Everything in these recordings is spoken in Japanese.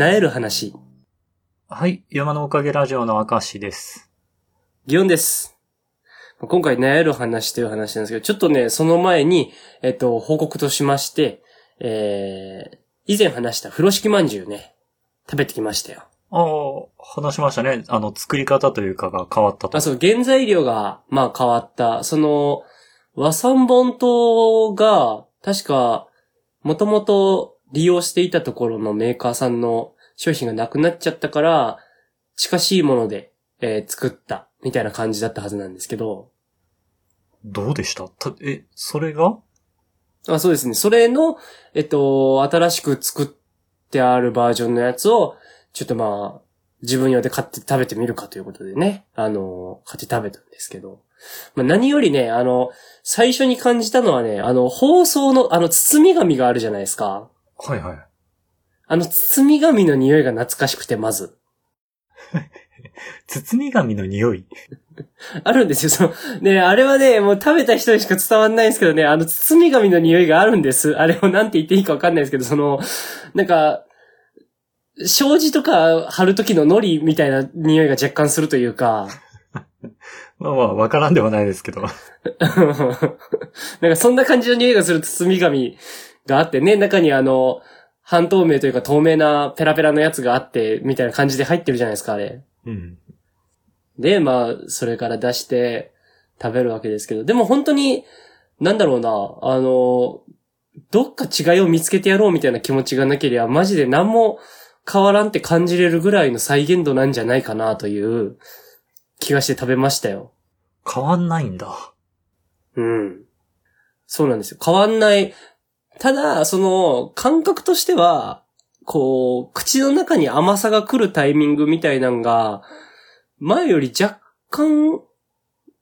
なえる話。はい。山のおかげラジオの明石です。祇園です。今回、なえる話という話なんですけど、ちょっとね、その前に、えっと、報告としまして、えー、以前話した風呂敷まんじゅうね、食べてきましたよ。ああ、話しましたね。あの、作り方というかが変わったと。あ、そう、原材料が、まあ変わった。その、和三本糖が、確か、もともと利用していたところのメーカーさんの商品がなくなっちゃったから、近しいもので、えー作った、みたいな感じだったはずなんですけど、どうでした？たえ、それが？あ、そうですね。それの、えっと、新しく作ってあるバージョンのやつを、ちょっとまあ、自分用で買って食べてみるかということでね、あの、買って食べたんですけど、まあ、何よりね、あの、最初に感じたのはね、あの、包装の、あの、包み紙があるじゃないですか。はいはい。あの、包み紙の匂いが懐かしくて、まず。包み紙の匂い？あるんですよ、その、ね、あれはね、もう食べた人にしか伝わんないんですけどね、あの、包み紙の匂いがあるんです。あれをなんて言っていいかわかんないですけど、その、なんか、障子とか貼る時の糊みたいな匂いが若干するというか、まあまあ、わからんではないですけど。なんかそんな感じの匂いがする包み紙があってね、中にあの、半透明というか透明なペラペラのやつがあって、みたいな感じで入ってるじゃないですか、あれ。うん。で、まあ、それから出して食べるわけですけど、でも本当に、なんだろうな、あの、どっか違いを見つけてやろうみたいな気持ちがなければ、マジで何も変わらんって感じれるぐらいの再現度なんじゃないかなという気がして食べましたよ。変わんないんだ。うん。そうなんですよ。変わんない。ただ、その、感覚としては、こう、口の中に甘さが来るタイミングみたいなのが、前より若干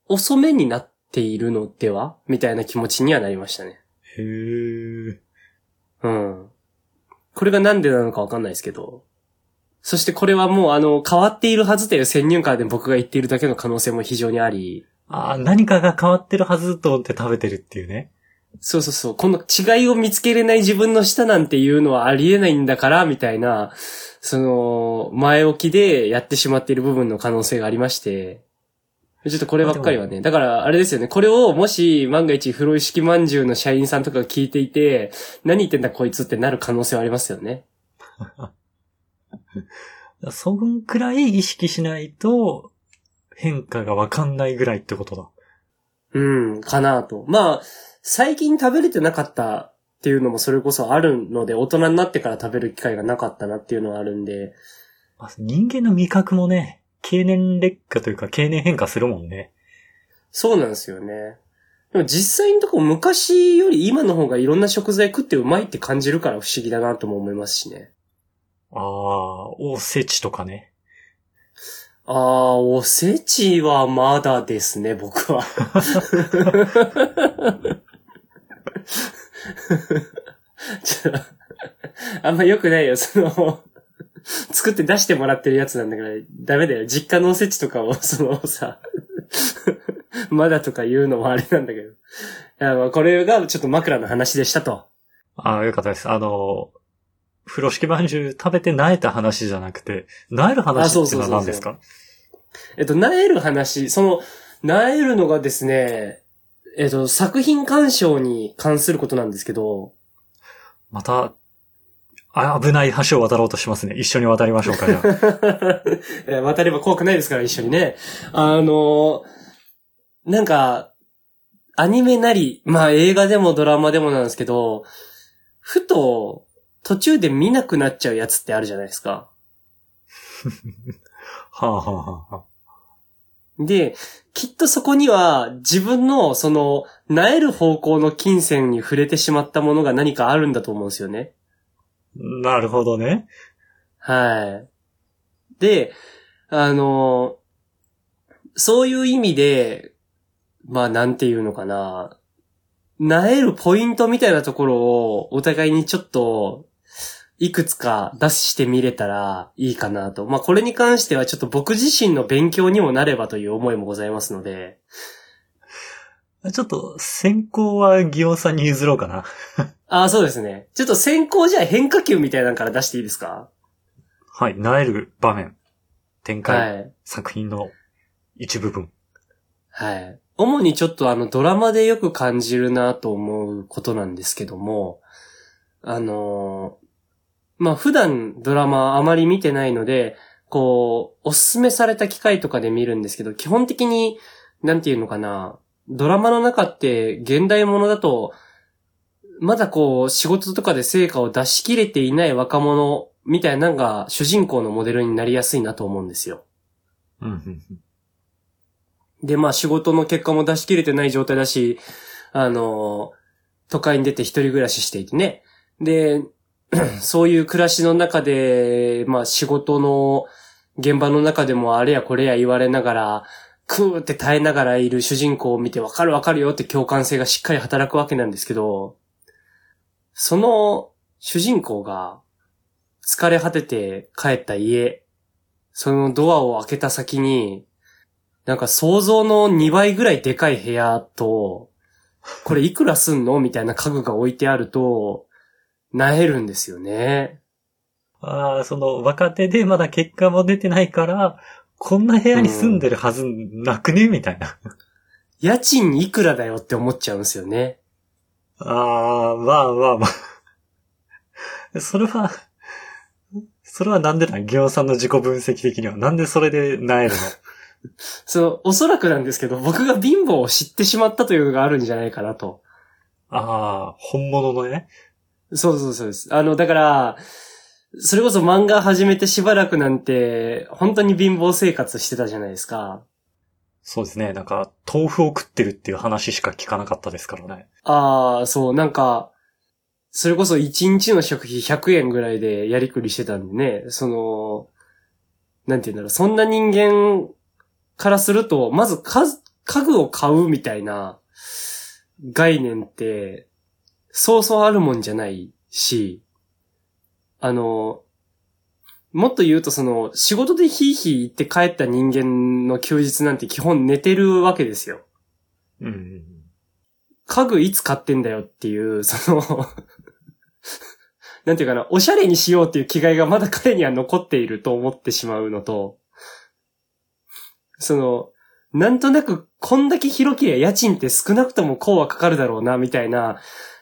遅めになっているのでは？みたいな気持ちにはなりましたね。へえ。うん。これがなんでなのかわかんないですけど。そしてこれはもうあの、変わっているはずという先入観で僕が言っているだけの可能性も非常にあり。ああ、何かが変わってるはずと思って食べてるっていうね。そうそうそう。この違いを見つけれない自分の舌なんていうのはありえないんだから、みたいな、その、前置きでやってしまっている部分の可能性がありまして、ちょっとこればっかりはね。だから、あれですよね。これを、もし、万が一、風呂敷まんじゅうの社員さんとかが聞いていて、何言ってんだこいつってなる可能性はありますよね。そんくらい意識しないと、変化がわかんないぐらいってことだ。うん、かなと。まあ、最近食べれてなかったっていうのもそれこそあるので、大人になってから食べる機会がなかったなっていうのはあるんで、あ人間の味覚もね、経年劣化というか経年変化するもんね。そうなんですよね。でも実際のとこ昔より今の方がいろんな食材食ってうまいって感じるから不思議だなとも思いますしね。ああ、おせちとかね。あー、おせちはまだですね、僕は。ちょあんま良くないよ、その、作って出してもらってるやつなんだから、ダメだよ。実家のおせちとかを、そのさ、まだとか言うのもあれなんだけど。いやまあこれがちょっと枕の話でしたと。ああ、よかったです。あの、風呂敷まんじゅう食べて萎えた話じゃなくて、萎えるあ話ってのは何ですか？えっと、なえる話、その、なえるのがですね、えっと、作品鑑賞に関することなんですけど、また、あ危ない橋を渡ろうとしますね。一緒に渡りましょうか、じゃあ。え渡れば怖くないですから、一緒にね。あの、なんか、アニメなり、まあ映画でもドラマでもなんですけど、ふと途中で見なくなっちゃうやつってあるじゃないですか。はあ、はあはあはあ、で、きっとそこには自分のその、なえる方向の金銭に触れてしまったものが何かあるんだと思うんですよね。なるほどね。はい。で、あの、そういう意味で、まあなんていうのかな、なえるポイントみたいなところをお互いにちょっと、いくつか出してみれたらいいかなと。まあこれに関してはちょっと僕自身の勉強にもなればという思いもございますので、ちょっと、先行はギオンさんに譲ろうかな。ああ、そうですね。ちょっと先行じゃあ変化球みたいなのから出していいですか？はい、なえる場面、展開、はい。作品の一部分。はい。主にちょっとあのドラマでよく感じるなと思うことなんですけども、あのーまあ、普段ドラマあまり見てないので、こう、おすすめされた機会とかで見るんですけど、基本的に、なんていうのかな、ドラマの中って現代ものだと、まだこう、仕事とかで成果を出し切れていない若者みたいなのが主人公のモデルになりやすいなと思うんですよ。で、まあ仕事の結果も出し切れてない状態だし、あの、都会に出て一人暮らししていてね。で、そういう暮らしの中で、まあ仕事の現場の中でもあれやこれや言われながら、クーって耐えながらいる主人公を見てわかるわかるよって共感性がしっかり働くわけなんですけど、その主人公が疲れ果てて帰った家、そのドアを開けた先に、なんか想像の2倍ぐらいでかい部屋と、これいくらすんのみたいな家具が置いてあると、なえるんですよね。ああ、その若手でまだ結果も出てないから、こんな部屋に住んでるはずなくね？みたいな。家賃いくらだよって思っちゃうんですよね。ああ、まあまあまあ。それは、それはなんでなん？ギオンさんの自己分析的には。なんでそれでなえるの？その、おそらくなんですけど、僕が貧乏を知ってしまったというのがあるんじゃないかなと。ああ、本物のね。そうそうそうです。あの、だから、それこそ漫画始めてしばらくなんて、本当に貧乏生活してたじゃないですか。そうですね。なんか、豆腐を食ってるっていう話しか聞かなかったですからね。ああ、そう、なんか、それこそ1日の食費100円ぐらいでやりくりしてたんでね、その、なんて言うんだろう、そんな人間からすると、まず家家具を買うみたいな概念って、そうそうあるもんじゃないし、あの、もっと言うとその、仕事でヒーヒー行って帰った人間の休日なんて基本寝てるわけですよ。うん。家具いつ買ってんだよっていう、その、なんていうかな、おしゃれにしようっていう気概がまだ彼には残っていると思ってしまうのと、その、なんとなくこんだけ広けりゃ家賃って少なくともこうはかかるだろうな、みたいな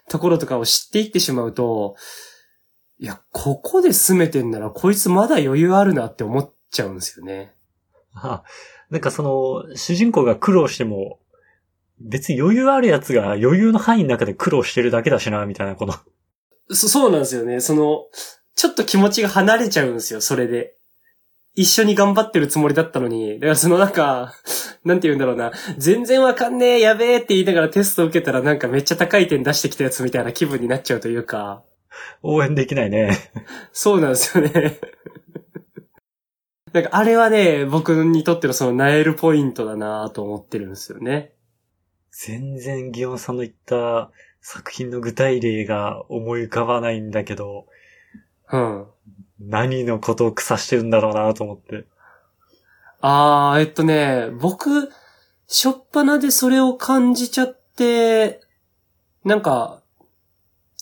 ところとかを知っていってしまうと、いや、ここで住めてんならこいつまだ余裕あるなって思っちゃうんですよね。あなんかその、主人公が苦労しても、別に余裕あるやつが余裕の範囲の中で苦労してるだけだしな、みたいな、この。そ、そうなんですよね。その、ちょっと気持ちが離れちゃうんですよ、それで。一緒に頑張ってるつもりだったのに。だからそのなんか、なんて言うんだろうな。全然わかんねえ、やべえって言いながらテスト受けたらなんかめっちゃ高い点出してきたやつみたいな気分になっちゃうというか。応援できないね。そうなんですよね。なんかあれはね、僕にとってのそのナエルポイントだなと思ってるんですよね。全然ギオンさんの言った作品の具体例が思い浮かばないんだけど、うん。何のことを腐してるんだろうなと思って。あー、えっとね、僕、しょっぱなでそれを感じちゃって、なんか、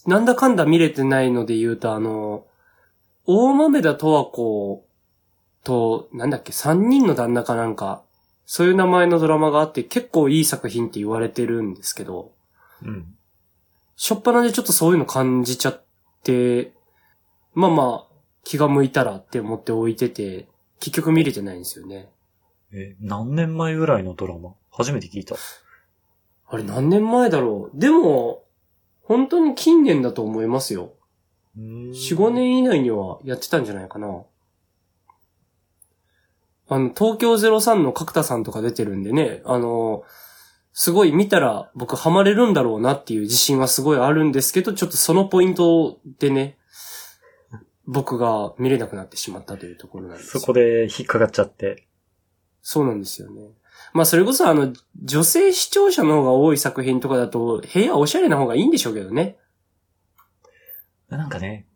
なんだかんだ見れてないので言うと、あの、大豆田十和子と、なんだっけ、三人の旦那かなんか、そういう名前のドラマがあって結構いい作品って言われてるんですけど、うん。しょっぱなでちょっとそういうの感じちゃって、まあまあ、気が向いたらって思って置いてて、結局見れてないんですよね。え、何年前ぐらいのドラマ？初めて聞いた。あれ何年前だろう？でも、本当に近年だと思いますよ。4、5年以内にはやってたんじゃないかな。あの、東京03の角田さんとか出てるんでね、あの、すごい見たら僕ハマれるんだろうなっていう自信はすごいあるんですけど、ちょっとそのポイントでね、僕が見れなくなってしまったというところなんですよそこで引っかかっちゃって。そうなんですよね。まあそれこそあの、女性視聴者の方が多い作品とかだと、部屋おしゃれな方がいいんでしょうけどね。なんかね、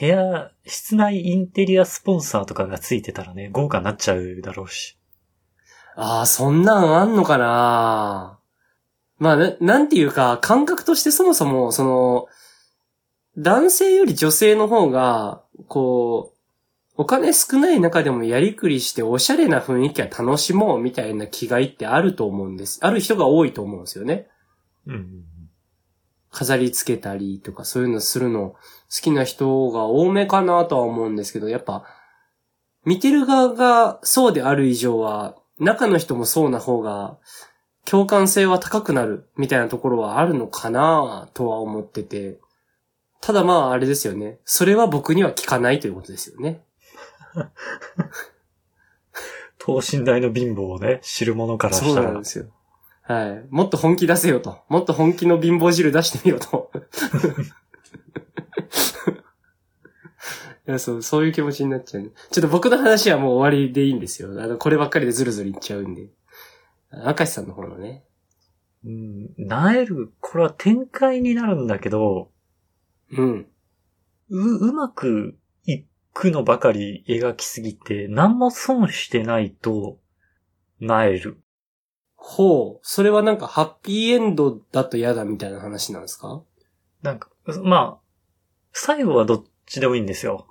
部屋、室内インテリアスポンサーとかがついてたらね、豪華になっちゃうだろうし。ああ、そんなんあんのかなまあ、な、なんていうか、感覚としてそもそも、その、男性より女性の方が、こう、お金少ない中でもやりくりしておしゃれな雰囲気は楽しもうみたいな気概ってあると思うんです。ある人が多いと思うんですよね。うん。飾り付けたりとかそういうのするの好きな人が多めかなとは思うんですけど、やっぱ、見てる側がそうである以上は、中の人もそうな方が、共感性は高くなるみたいなところはあるのかなとは思ってて。ただまああれですよね。それは僕には効かないということですよね。等身大の貧乏をね、知る者からそうしたら。なんですよ。はい。もっと本気出せよと。もっと本気の貧乏汁出してみようと。いや、そう、そういう気持ちになっちゃう、ね。ちょっと僕の話はもう終わりでいいんですよ。あの、こればっかりでずるずるいっちゃうんで。明石さんの方のね。うん。なえる、これは展開になるんだけど、うん。う、うまくいくのばかり描きすぎて、何も損してないと、なえる。ほう。それはなんかハッピーエンドだと嫌だみたいな話なんですか？なんか、まあ、最後はどっちでもいいんですよ。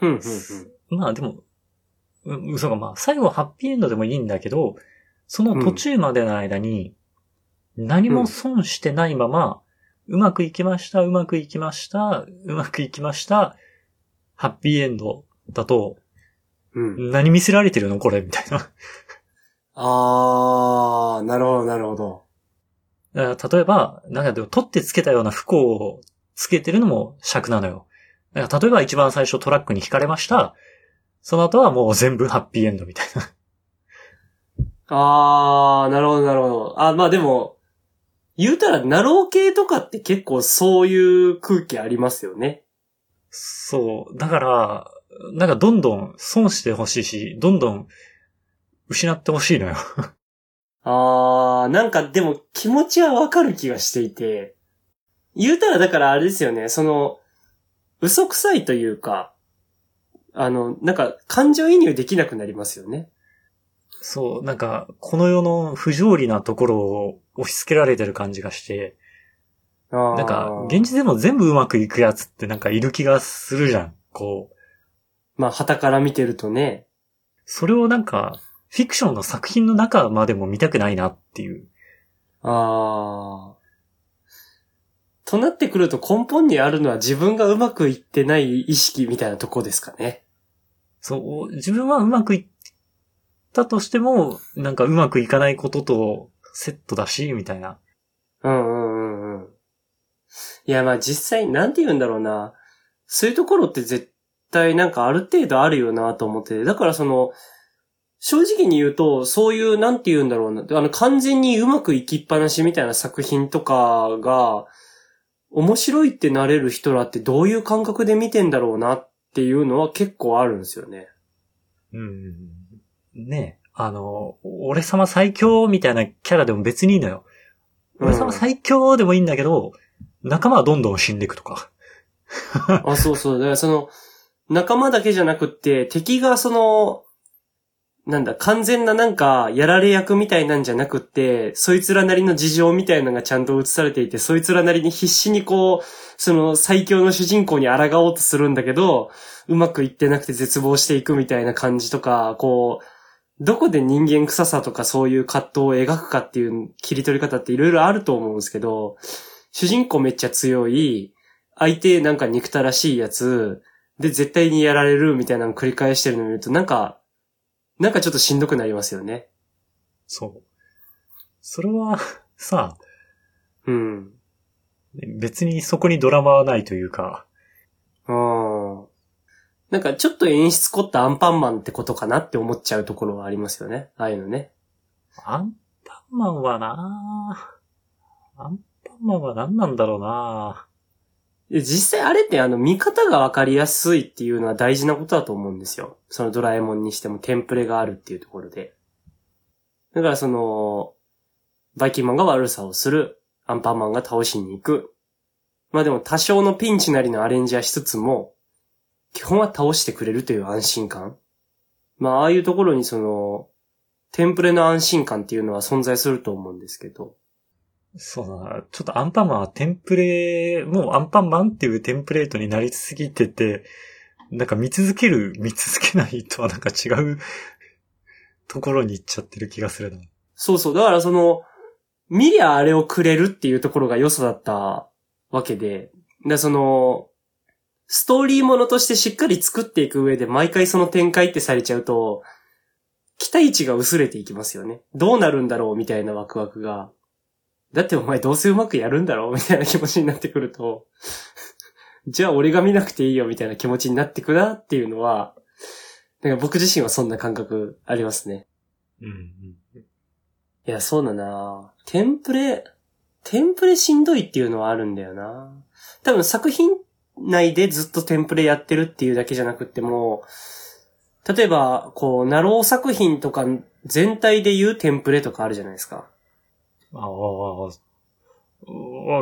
うん、うん、うん。まあでも、う嘘がまあ、最後はハッピーエンドでもいいんだけど、その途中までの間に、何も損してないまま、うまくいきました、うまくいきました、うまくいきました、ハッピーエンドだと、うん。何見せられてるの？これみたいな。あー、なるほど、なるほど。例えば、なんかでも取ってつけたような不幸をつけてるのも尺なのよ。例えば一番最初トラックに引かれました。その後はもう全部ハッピーエンドみたいな。あー、なるほど、なるほど。あ、まあでも、言うたら、ナロー系とかって結構そういう空気ありますよね。そう。だから、なんかどんどん損してほしいし、どんどん失ってほしいのよ。あー、なんかでも気持ちはわかる気がしていて、言うたらだからあれですよね、その、嘘くさいというか、あの、なんか感情移入できなくなりますよね。そう、なんか、この世の不条理なところを押し付けられてる感じがして、なんか、現実でも全部うまくいくやつってなんかいる気がするじゃん。こう。まあ、旗から見てるとね。それをなんか、フィクションの作品の中までも見たくないなっていう。あー。となってくると根本にあるのは自分がうまくいってない意識みたいなとこですかね。そう、自分はうまくいったとしても、なんかうまくいかないこととセットだし、みたいな。うんうんうんうん。いやまあ実際なんて言うんだろうな。そういうところって絶対なんかある程度あるよなと思ってて。だからその、正直に言うと、そういう、なんて言うんだろうな。あの、完全にうまくいきっぱなしみたいな作品とかが、面白いってなれる人らってどういう感覚で見てんだろうなっていうのは結構あるんですよね。うん。ねえ、あの、俺様最強みたいなキャラでも別にいいのよ。俺様最強でもいいんだけど、仲間はどんどん死んでいくとか。あ、そうそう。だからその、仲間だけじゃなくって、敵がその、なんだ、完全ななんか、やられ役みたいなんじゃなくって、そいつらなりの事情みたいなのがちゃんと映されていて、そいつらなりに必死にこう、その最強の主人公に抗おうとするんだけど、うまくいってなくて絶望していくみたいな感じとか、こう、どこで人間臭さとかそういう葛藤を描くかっていう切り取り方っていろいろあると思うんですけど、主人公めっちゃ強い、相手なんか憎たらしいやつ、で絶対にやられるみたいなのを繰り返してるのを見ると、なんか、なんかちょっとしんどくなりますよね。そう。それは、さ、うん。別にそこにドラマはないというか、うん。なんかちょっと演出凝ったアンパンマンってことかなって思っちゃうところはありますよね。ああいうのね。アンパンマンはなアンパンマンは何なんだろうなで実際あれってあの見方がわかりやすいっていうのは大事なことだと思うんですよ。そのドラえもんにしてもテンプレがあるっていうところで。だからその、バイキンマンが悪さをする、アンパンマンが倒しに行く。まあでも多少のピンチなりのアレンジはしつつも、基本は倒してくれるという安心感。まあああいうところにその、テンプレの安心感っていうのは存在すると思うんですけど。そうだな。ちょっとアンパンマンはテンプレ、もうアンパンマンっていうテンプレートになりすぎてて、なんか見続ける、見続けないとはなんか違うところに行っちゃってる気がするな。そうそう。だからその、見りゃあれをくれるっていうところが良さだったわけで、で、その、ストーリーものとしてしっかり作っていく上で毎回その展開ってされちゃうと、期待値が薄れていきますよね。どうなるんだろうみたいなワクワクが。だってお前どうせうまくやるんだろうみたいな気持ちになってくると、じゃあ俺が見なくていいよみたいな気持ちになってくなっていうのは、なんか僕自身はそんな感覚ありますね。うん、うん。いや、そうだなテンプレ、テンプレしんどいっていうのはあるんだよな多分作品内でずっとテンプレやってるっていうだけじゃなくっても、例えば、こう、ナロー作品とか全体で言うテンプレとかあるじゃないですか。ああ、わ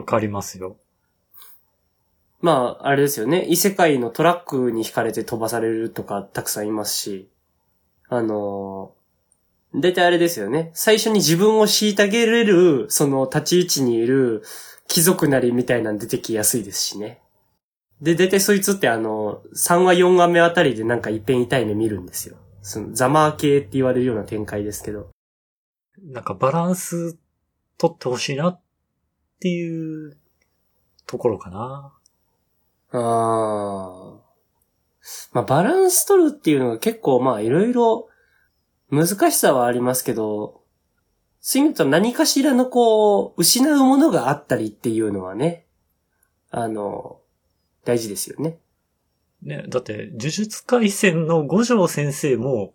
かりますよ。まあ、あれですよね。異世界のトラックに惹かれて飛ばされるとかたくさんいますし、あのー、だいたいあれですよね。最初に自分を虐げれる、その立ち位置にいる貴族なりみたいなの出てきやすいですしね。で、だいたいそいつってあの、3話4話目あたりでなんか一遍痛い目見るんですよ。その、ザマー系って言われるような展開ですけど。なんかバランス取ってほしいなっていうところかな。ああ。まあ、バランス取るっていうのが結構まあいろいろ難しさはありますけど、そういう意味と何かしらのこう、失うものがあったりっていうのはね、あの、大事ですよね。ね、だって、呪術回戦の五条先生も、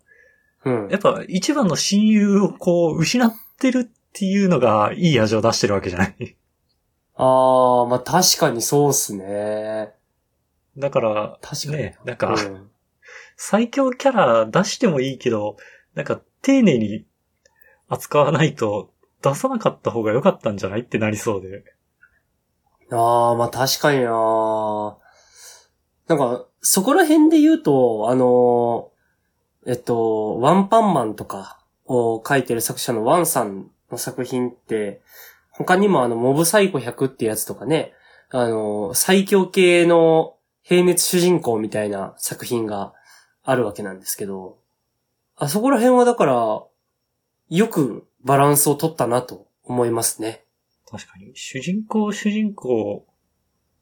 うん。やっぱ一番の親友をこう、失ってるっていうのがいい味を出してるわけじゃないああ、まあ確かにそうっすね。だから、確かに。ね、なんか、うん最強キャラ出してもいいけど、なんか丁寧に扱わないと出さなかった方が良かったんじゃないってなりそうで。ああ、まあ確かにななんか、そこら辺で言うと、あのー、えっと、ワンパンマンとかを書いてる作者のワンさんの作品って、他にもあの、モブサイコ100ってやつとかね、あのー、最強系の平熱主人公みたいな作品があるわけなんですけど、あそこら辺はだから、よくバランスを取ったなと思いますね。確かに、主人公主人公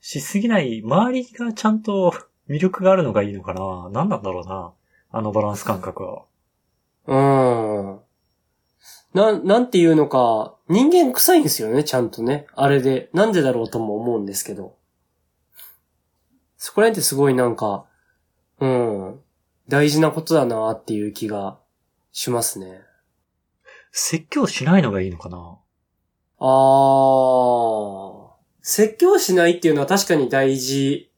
しすぎない、周りがちゃんと 魅力があるのがいいのかな何なんだろうな。あのバランス感覚は。うーん。な、なんていうのか、人間臭いんですよね、ちゃんとね。あれで。なんでだろうとも思うんですけど。そこら辺ってすごいなんか、うん。大事なことだなっていう気がしますね。説教しないのがいいのかなあー。説教しないっていうのは確かに大事。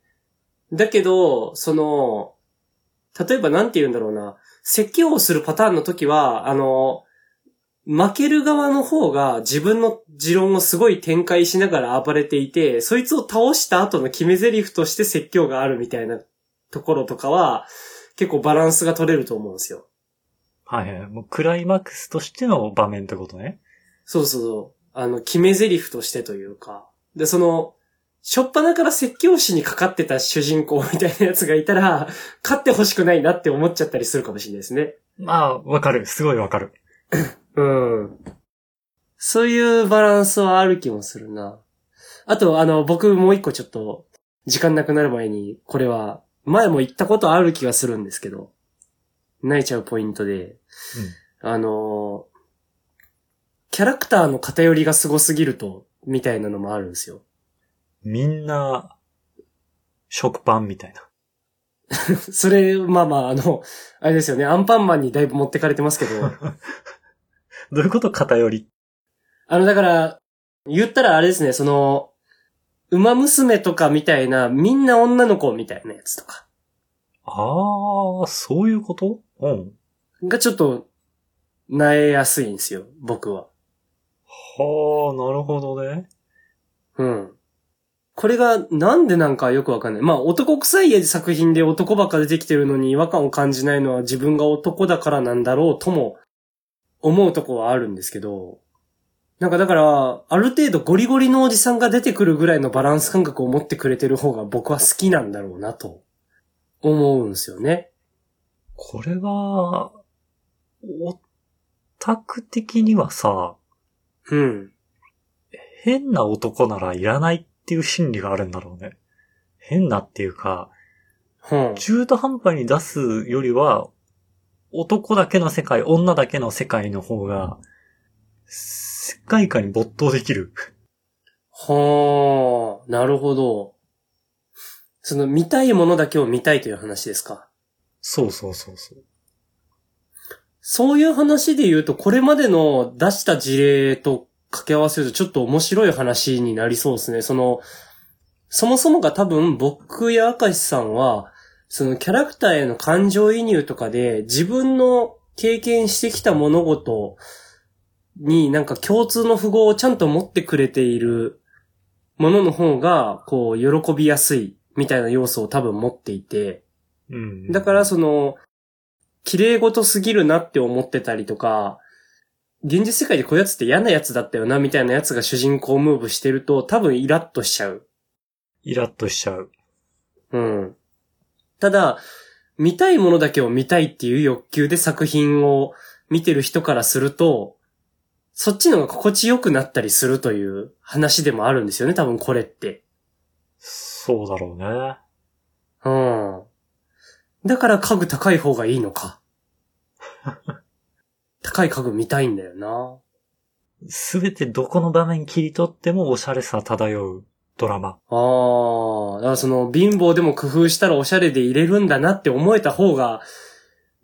だけど、その、例えばなんて言うんだろうな。説教をするパターンの時は、あの、負ける側の方が自分の持論をすごい展開しながら暴れていて、そいつを倒した後の決め台詞として説教があるみたいなところとかは、結構バランスが取れると思うんですよ。はいはい。もうクライマックスとしての場面ってことね。そうそうそう。あの、決め台詞としてというか。で、その、しょっぱなから説教師にかかってた主人公みたいなやつがいたら、勝ってほしくないなって思っちゃったりするかもしれないですね。まあ、わかる。すごいわかる。うん。そういうバランスはある気もするな。あと、あの、僕もう一個ちょっと、時間なくなる前に、これは、前も言ったことある気がするんですけど、泣いちゃうポイントで、あの、キャラクターの偏りがすごすぎると、みたいなのもあるんですよ。みんな、食パンみたいな。それ、まあまあ、あの、あれですよね、アンパンマンにだいぶ持ってかれてますけど、どういうこと偏り？あの、だから、言ったらあれですね、その、馬娘とかみたいな、みんな女の子みたいなやつとか、ああ、そういうこと？うん。がちょっと、なえやすいんですよ、僕は。はあ、なるほどね。うん。これがなんでなんかよくわかんない。まあ男臭い作品で男ばっか出てきてるのに違和感を感じないのは自分が男だからなんだろうとも思うとこはあるんですけど、なんかだから、ある程度ゴリゴリのおじさんが出てくるぐらいのバランス感覚を持ってくれてる方が僕は好きなんだろうなと思うんですよね。これは、オタク的にはさ、うん。変な男ならいらないっていう心理があるんだろうね。変なっていうか、は中途半端に出すよりは、男だけの世界、女だけの世界の方が、世界観に没頭できる。あ、はあ、なるほど。その見たいものだけを見たいという話ですか？そうそうそうそう。そういう話で言うと、これまでの出した事例と掛け合わせるとちょっと面白い話になりそうですね。その、そもそもが多分僕や明石さんは、そのキャラクターへの感情移入とかで自分の経験してきた物事になんか共通の符号をちゃんと持ってくれているものの方が、こう、喜びやすいみたいな要素を多分持っていて、うん。だからその、綺麗事すぎるなって思ってたりとか、現実世界でこういうやつって嫌なやつだったよなみたいなやつが主人公ムーブしてると多分イラッとしちゃう。イラッとしちゃう。うん。ただ、見たいものだけを見たいっていう欲求で作品を見てる人からすると、そっちの方が心地よくなったりするという話でもあるんですよね、多分これって。そうだろうね。うん。だから家具高い方がいいのか。高い家具見たいんだよな。すべてどこの場面切り取ってもおしゃれさ漂うドラマ。ああ、だからその貧乏でも工夫したらおしゃれで入れるんだなって思えた方が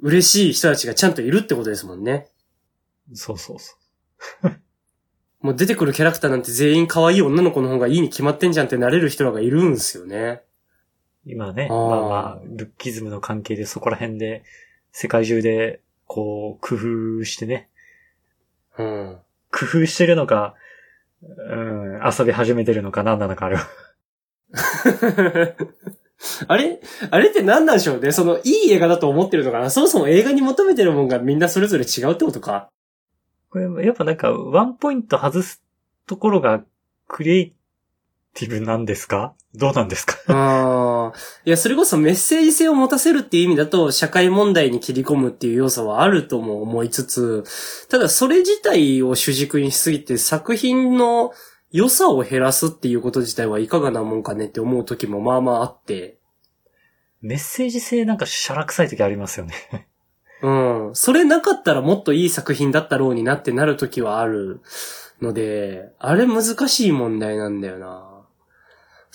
嬉しい人たちがちゃんといるってことですもんね。そうそうそもう出てくるキャラクターなんて全員可愛い女の子の方がいいに決まってんじゃんってなれる人らがいるんですよね。う。今ね、あーまあまあ、ルッキズムの関係でそこら辺で、世界中で、こう、工夫してね、うん。工夫してるのか、うん、遊び始めてるのか何なのかある。あれ？あれって何なんでしょうね？その、いい映画だと思ってるのかな？そもそも映画に求めてるもんがみんなそれぞれ違うってことか？これ、やっぱなんか、ワンポイント外すところが、クリエイティブなんですか？どうなんですか？いや、それこそメッセージ性を持たせるっていう意味だと、社会問題に切り込むっていう要素はあるとも思いつつ、ただそれ自体を主軸にしすぎて作品の良さを減らすっていうこと自体はいかがなもんかねって思う時もまあまああって、メッセージ性なんかシャラ臭い時ありますよね。うん。それなかったらもっといい作品だったろうになってなる時はあるので、あれ難しい問題なんだよな。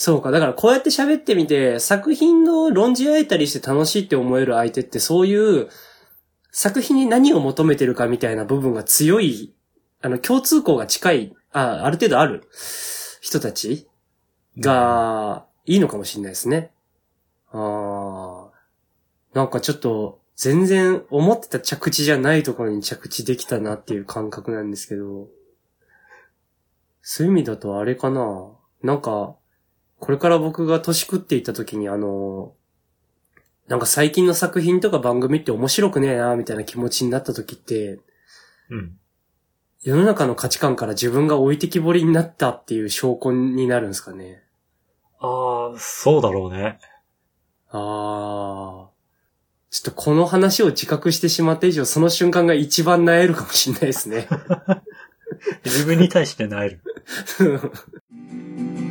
そうか。だからこうやって喋ってみて、作品の論じ合えたりして楽しいって思える相手ってそういう作品に何を求めてるかみたいな部分が強い、あの、共通項が近い、あ、ある程度ある人たちがいいのかもしれないですね。ああ。なんかちょっと、全然思ってた着地じゃないところに着地できたなっていう感覚なんですけど。そういう意味だとあれかななんか、これから僕が年食っていった時にあの、なんか最近の作品とか番組って面白くねえなみたいな気持ちになった時って、うん。世の中の価値観から自分が置いてきぼりになったっていう証拠になるんですかね。ああ、そうだろうね。ああ。ちょっとこの話を自覚してしまった以上、その瞬間が一番萎えるかもしれないですね。自分に対してなえる。